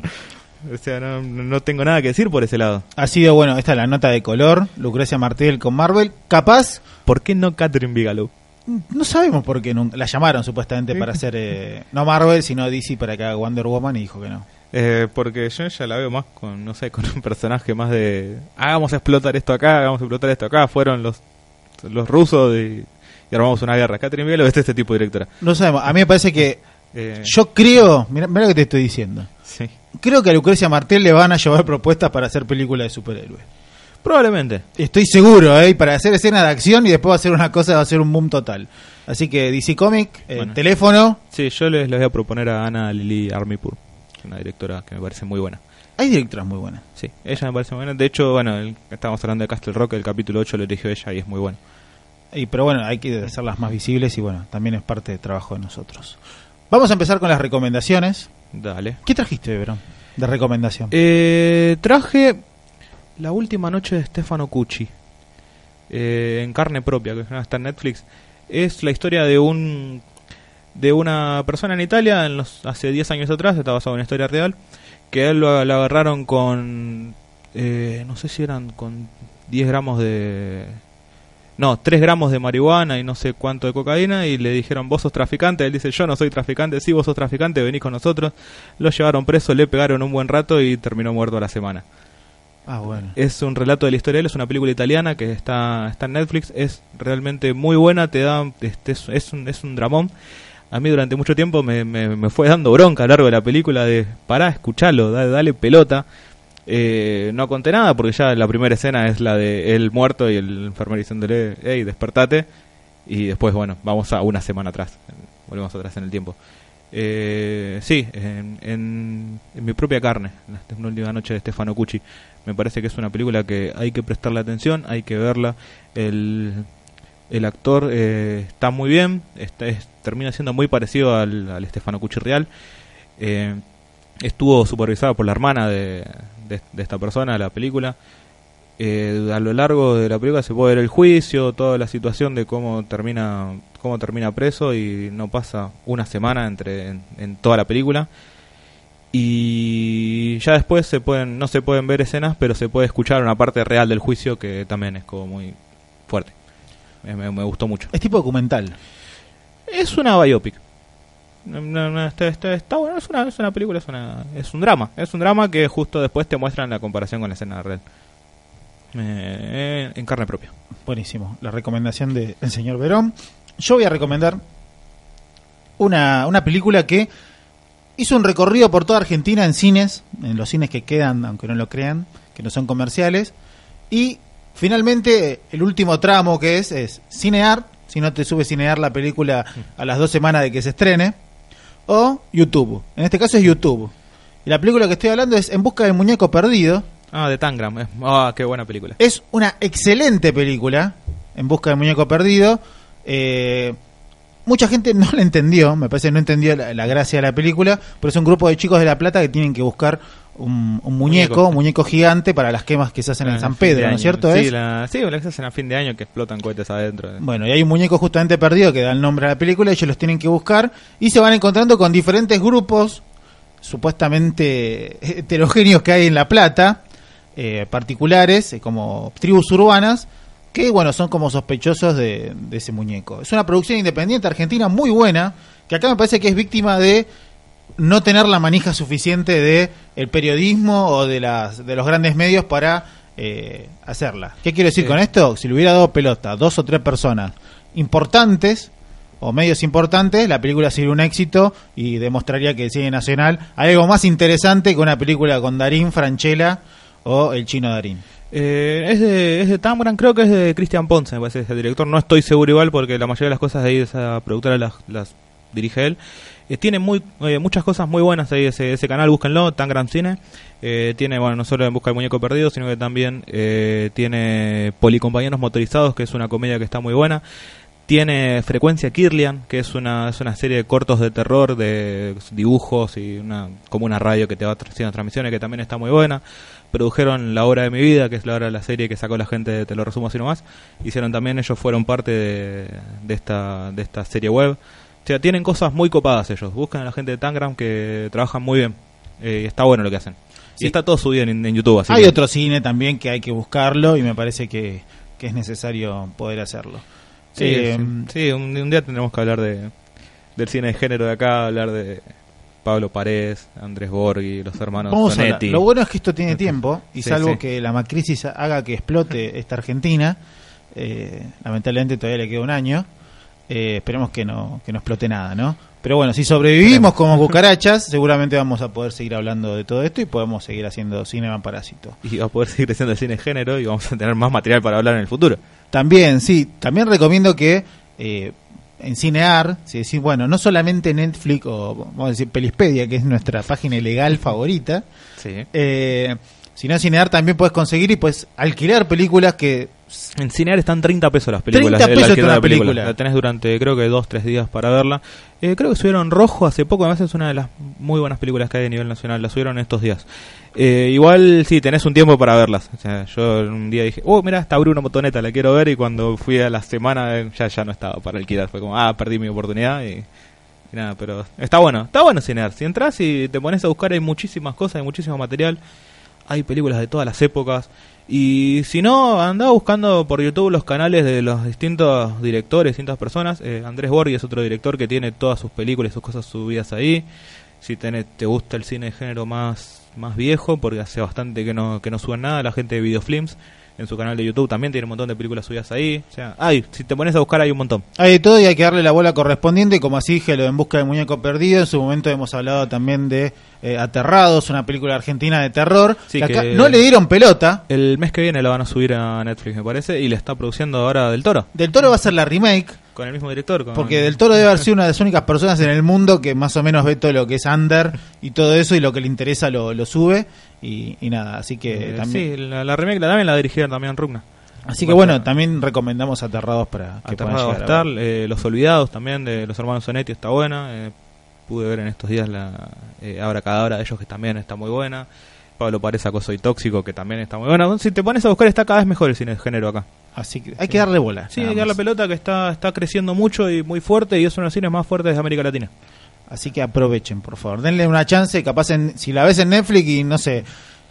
B: O sea, no, no tengo nada que decir por ese lado.
A: Ha sido, bueno, esta es la nota de color, Lucrecia Martel con Marvel. Capaz,
B: ¿Por qué no Catherine Bigelow?
A: no sabemos por qué nunca- la llamaron supuestamente para hacer, eh, no Marvel, sino DC para que haga Wonder Woman y dijo que no.
B: Eh, porque yo ya la veo más con, no sé, con un personaje más de hagamos explotar esto acá, hagamos explotar esto acá. Fueron los, los rusos y, y armamos una guerra. Catherine Bigelow es este tipo de directora.
A: No sabemos, a mí me parece que,
B: Eh,
A: yo creo, mira, mira lo que te estoy diciendo.
B: Sí.
A: Creo que a Lucrecia Martel le van a llevar propuestas para hacer películas de superhéroes.
B: Probablemente.
A: Estoy seguro, ¿eh? Para hacer escenas de acción y después va a hacer una cosa, va a ser un boom total. Así que DC Comic, eh,
B: Bueno.
A: teléfono.
B: Sí, yo les, les voy a proponer a Ana Lili Armipur, una directora que me parece muy buena.
A: Hay directoras muy buenas.
B: Sí, ella me parece muy buena. De hecho, bueno, el- estábamos hablando de Castle Rock, el capítulo 8 lo dirigió ella y es muy bueno.
A: Y, pero bueno, hay que hacerlas más visibles y bueno, también es parte del trabajo de nosotros. Vamos a empezar con las recomendaciones.
B: Dale.
A: ¿Qué trajiste, Verón? De recomendación.
B: Eh, traje La última noche de Stefano Cucci eh, en carne propia, que está en Netflix. Es la historia de un de una persona en Italia en los, hace 10 años atrás, está basado en una historia real, que a él lo, lo agarraron con, eh, no sé si eran con 10 gramos de... No, 3 gramos de marihuana y no sé cuánto de cocaína y le dijeron, vos sos traficante, él dice, yo no soy traficante, sí, vos sos traficante, venís con nosotros. Lo llevaron preso, le pegaron un buen rato y terminó muerto a la semana.
A: Ah, bueno.
B: Es un relato de la historia es una película italiana que está, está en Netflix, es realmente muy buena, te da, este, es, es un, es un dramón. A mí durante mucho tiempo me, me, me fue dando bronca a lo largo de la película de, pará, escuchalo, dale, dale pelota. Eh, no conté nada porque ya la primera escena es la de él muerto y el enfermero diciéndole, hey, despertate. Y después, bueno, vamos a una semana atrás, volvemos atrás en el tiempo. Eh, sí, en, en, mi propia carne, la última noche de Stefano Cucci. Me parece que es una película que hay que prestarle atención, hay que verla. El, el actor eh, está muy bien, está, es- termina siendo muy parecido al, al Stefano Cucci real. Eh, estuvo supervisado por la hermana de, de- de esta persona, la película. Eh, a lo largo de la película se puede ver el juicio, toda la situación de cómo termina cómo termina preso y no pasa una semana entre en, en toda la película y ya después se pueden no se pueden ver escenas pero se puede escuchar una parte real del juicio que también es como muy fuerte me, me- me gustó mucho
A: Es tipo documental.
B: es una biopic No, no, está, está- está bueno es una, es una película es una es un drama es un drama que justo después te muestran la comparación con la escena real Eh, en carne propia
A: Buenísimo. La recomendación del señor Verón. Yo voy a recomendar una, una película que hizo un recorrido por toda Argentina en cines, en los cines que quedan, aunque no lo crean, que no son comerciales. Y finalmente el último tramo que es, es Cinear, si no te sube Cinear la película a las dos semanas de que se estrene, o YouTube. En este caso es YouTube. Y la película que estoy hablando es En busca del muñeco perdido.
B: ah de Tangram ah qué buena película
A: Es una excelente película, En busca del muñeco perdido. Eh, mucha gente no la entendió, me parece que no entendió la, la gracia de la película, pero es un grupo de chicos de La Plata que tienen que buscar un, un muñeco,
B: Muñeco.
A: un muñeco gigante para las quemas que se hacen en
B: Ah,
A: San Pedro, ¿no es cierto?
B: Sí,
A: es?
B: la, sí, la que se hacen a fin de año que explotan cohetes adentro.
A: Bueno, y hay un muñeco justamente perdido que da el nombre a la película, ellos los tienen que buscar y se van encontrando con diferentes grupos supuestamente heterogéneos que hay en La Plata, eh, particulares, eh, como tribus urbanas, que bueno, son como sospechosos de, de ese muñeco. Es una producción independiente argentina muy buena, que acá me parece que es víctima de no tener la manija suficiente de el periodismo o de las de los grandes medios para eh, hacerla. ¿Qué quiero decir
B: Sí.
A: con esto? Si le hubiera dado pelota a dos o tres personas importantes o medios importantes, la película sería un éxito y demostraría que el cine nacional hay algo más interesante que una película con Darín, Franchella o el chino Darín.
B: Eh, es de, es de Tamran, creo que es de Cristian Ponce, me parece, es el director. No estoy seguro igual porque la mayoría de las cosas de ahí de esa productora las, las dirige él. Eh, tiene muy, eh, muchas cosas muy buenas ahí ese, ese canal, búsquenlo, Tangram Cine. Eh, tiene, bueno, no solo en Busca del Muñeco Perdido, sino que también eh, tiene Policompañeros Motorizados, que es una comedia que está muy buena. Tiene Frecuencia Kirlian, que es una, es una serie de cortos de terror, de dibujos y una, como una radio que te va haciendo transmisiones, que también está muy buena. Produjeron La Hora de mi Vida, que es la hora de la serie que sacó la gente de Te lo resumo así nomás. Hicieron también, ellos fueron parte de, de esta, de esta serie web. O sea, tienen cosas muy copadas ellos. Buscan a la gente de Tangram que trabajan muy bien. Eh, está bueno lo que hacen.
A: Sí.
B: Y está todo subido en, en YouTube. Así
A: Hay
B: que-
A: otro cine también que hay que buscarlo y me parece que, que es necesario poder hacerlo.
B: Sí,
A: Eh,
B: sí, sí, un, un día tendremos que hablar de, del cine de género de acá, hablar de Pablo Paredes, Andrés Borghi, los hermanos
A: Vamos a. Lo bueno es que esto tiene tiempo y salvo que la macrisis haga que explote esta Argentina, eh, lamentablemente todavía le queda un año, eh, esperemos que no, que no explote nada, ¿no? Pero bueno, si sobrevivimos como cucarachas, seguramente vamos a poder seguir hablando de todo esto y podemos seguir haciendo cinema parásito.
B: Y va a poder seguir haciendo el cine de género y vamos a tener más material para hablar en el futuro.
A: También, sí, también recomiendo que eh, en Cinear, si decís, bueno, no solamente Netflix o vamos a decir Pelispedia, que es nuestra página ilegal favorita,
B: Sí.
A: eh, sino en Cinear también puedes conseguir y puedes alquilar películas que
B: En Cinear están 30 pesos las películas.
A: 30
B: el
A: pesos una película.
B: La tenés durante, creo que dos, tres días para verla. Eh, creo que subieron Rojo hace poco, además es una de las muy buenas películas que hay a nivel nacional. La subieron estos días. Eh, igual, sí, tenés un tiempo para verlas. O sea, yo un día dije, oh, mira, está Bruno Motoneta, la quiero ver. Y cuando fui a la semana, eh, ya, ya no estaba para alquilar. Fue como, ah, perdí mi oportunidad y. y nada, pero está bueno, está bueno Cinear. Si entras y te pones a buscar, hay muchísimas cosas, hay muchísimo material hay películas de todas las épocas. Y si no, anda buscando por YouTube los canales de los distintos directores, distintas personas. Eh, Andrés Borghi es otro director que tiene todas sus películas y sus cosas subidas ahí. Si tenés- te gusta el cine de género más, más viejo, porque hace bastante que no, que no suben nada, la gente de Videofilms en su canal de YouTube también tiene un montón de películas subidas ahí. O sea, hay, si te pones a buscar hay un montón.
A: hay de todo y hay que darle la bola correspondiente. Y como así dije, lo de En Busca del Muñeco Perdido. En su momento hemos hablado también de eh, Aterrados, una película argentina de terror.
B: Sí,
A: que acá
B: que-
A: no le dieron pelota.
B: El mes que viene la van a subir a Netflix, me parece, y le está produciendo ahora Del Toro,
A: Del Toro va a ser la remake.
B: con el mismo director. con-
A: Porque Del Toro debe haber sido una de las únicas personas en el mundo que más o menos ve todo lo que es under y todo eso y lo que le interesa lo, lo sube y, y nada, así que
B: Eh,
A: también
B: Sí, la, la remake la- también la dirigieron también Rugna.
A: así que bueno, también recomendamos Aterrados para que puedan
B: Aterrado va a
A: llegar a
B: estar. eh, Los Olvidados también de los hermanos Sonetti está buena. eh, pude ver en estos días la eh, Abra Cadabra de ellos que también está muy buena. Pablo Párez Acoso y Tóxico que también está muy buena. Si te pones a buscar está cada vez mejor el cine de género acá.
A: Así que hay que darle bola.
B: Sí, hay que dar la pelota que está, está creciendo mucho y muy fuerte y es uno de los cines más fuertes de América Latina.
A: Así que aprovechen, por favor. Denle una chance, capaz en, si la ves en Netflix y no sé,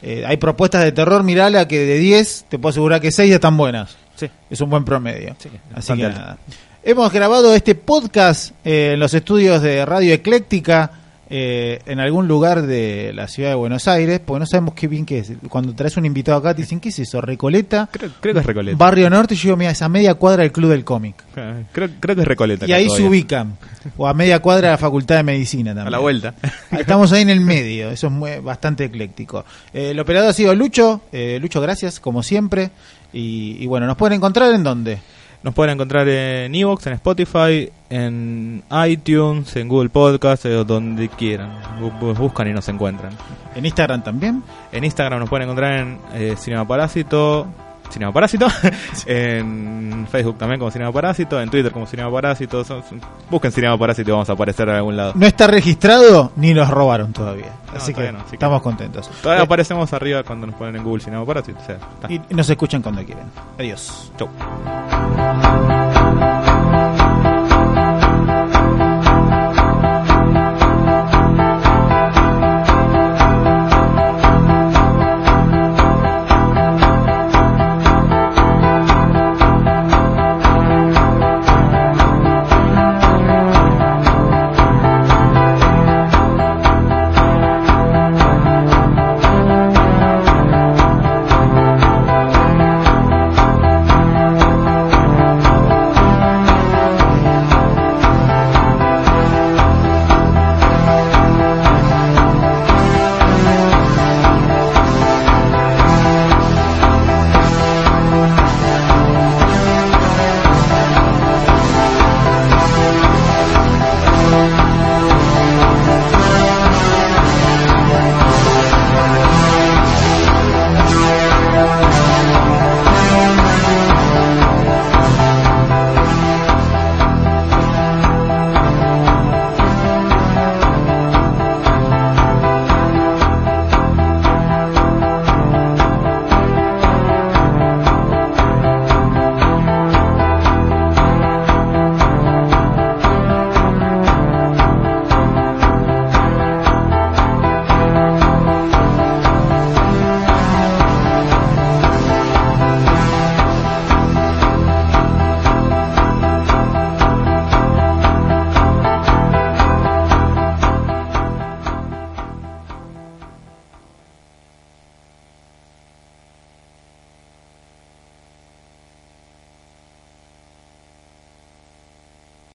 A: eh, hay propuestas de terror, mirala que de 10 te puedo asegurar que 6 están buenas.
B: Sí.
A: Es un buen promedio.
B: Sí,
A: Así que nada. Hemos grabado este podcast eh, en los estudios de Radio Ecléctica eh, en algún lugar de la ciudad de Buenos Aires, porque no sabemos qué bien que es. Cuando traes un invitado acá te dicen, ¿qué es eso? ¿Recoleta?
B: Creo, creo que es Recoleta.
A: Barrio Norte, y yo digo, mira, esa media cuadra del Club del Cómic.
B: Creo, creo que es Recoleta.
A: Y ahí se ubican. O a media cuadra de la Facultad de Medicina también.
B: A la vuelta.
A: Estamos ahí en el medio, eso es muy- bastante ecléctico. Eh, el operador ha sido Lucho. Eh, Lucho, gracias, como siempre. Y, y bueno, ¿nos pueden encontrar en dónde?
B: Nos pueden encontrar en Evox, en Spotify, en iTunes, en Google Podcast, eh, donde quieran. Bu- bu- Buscan y nos encuentran.
A: En Instagram también.
B: En Instagram nos pueden encontrar en eh, Cinema Parásito. Cinema Parásito. en Facebook también como Cinema Parásito. En Twitter como Cinema Parásito. Son- busquen Cinema Parásito y vamos a aparecer en algún lado.
A: No está registrado ni los robaron todavía. Así que
B: todavía no, así que-
A: estamos contentos.
B: Todavía
A: Eh,
B: aparecemos arriba cuando nos ponen en Google Cinema Parásito. O sea, está.
A: y nos escuchan cuando quieran. Adiós.
B: Chau.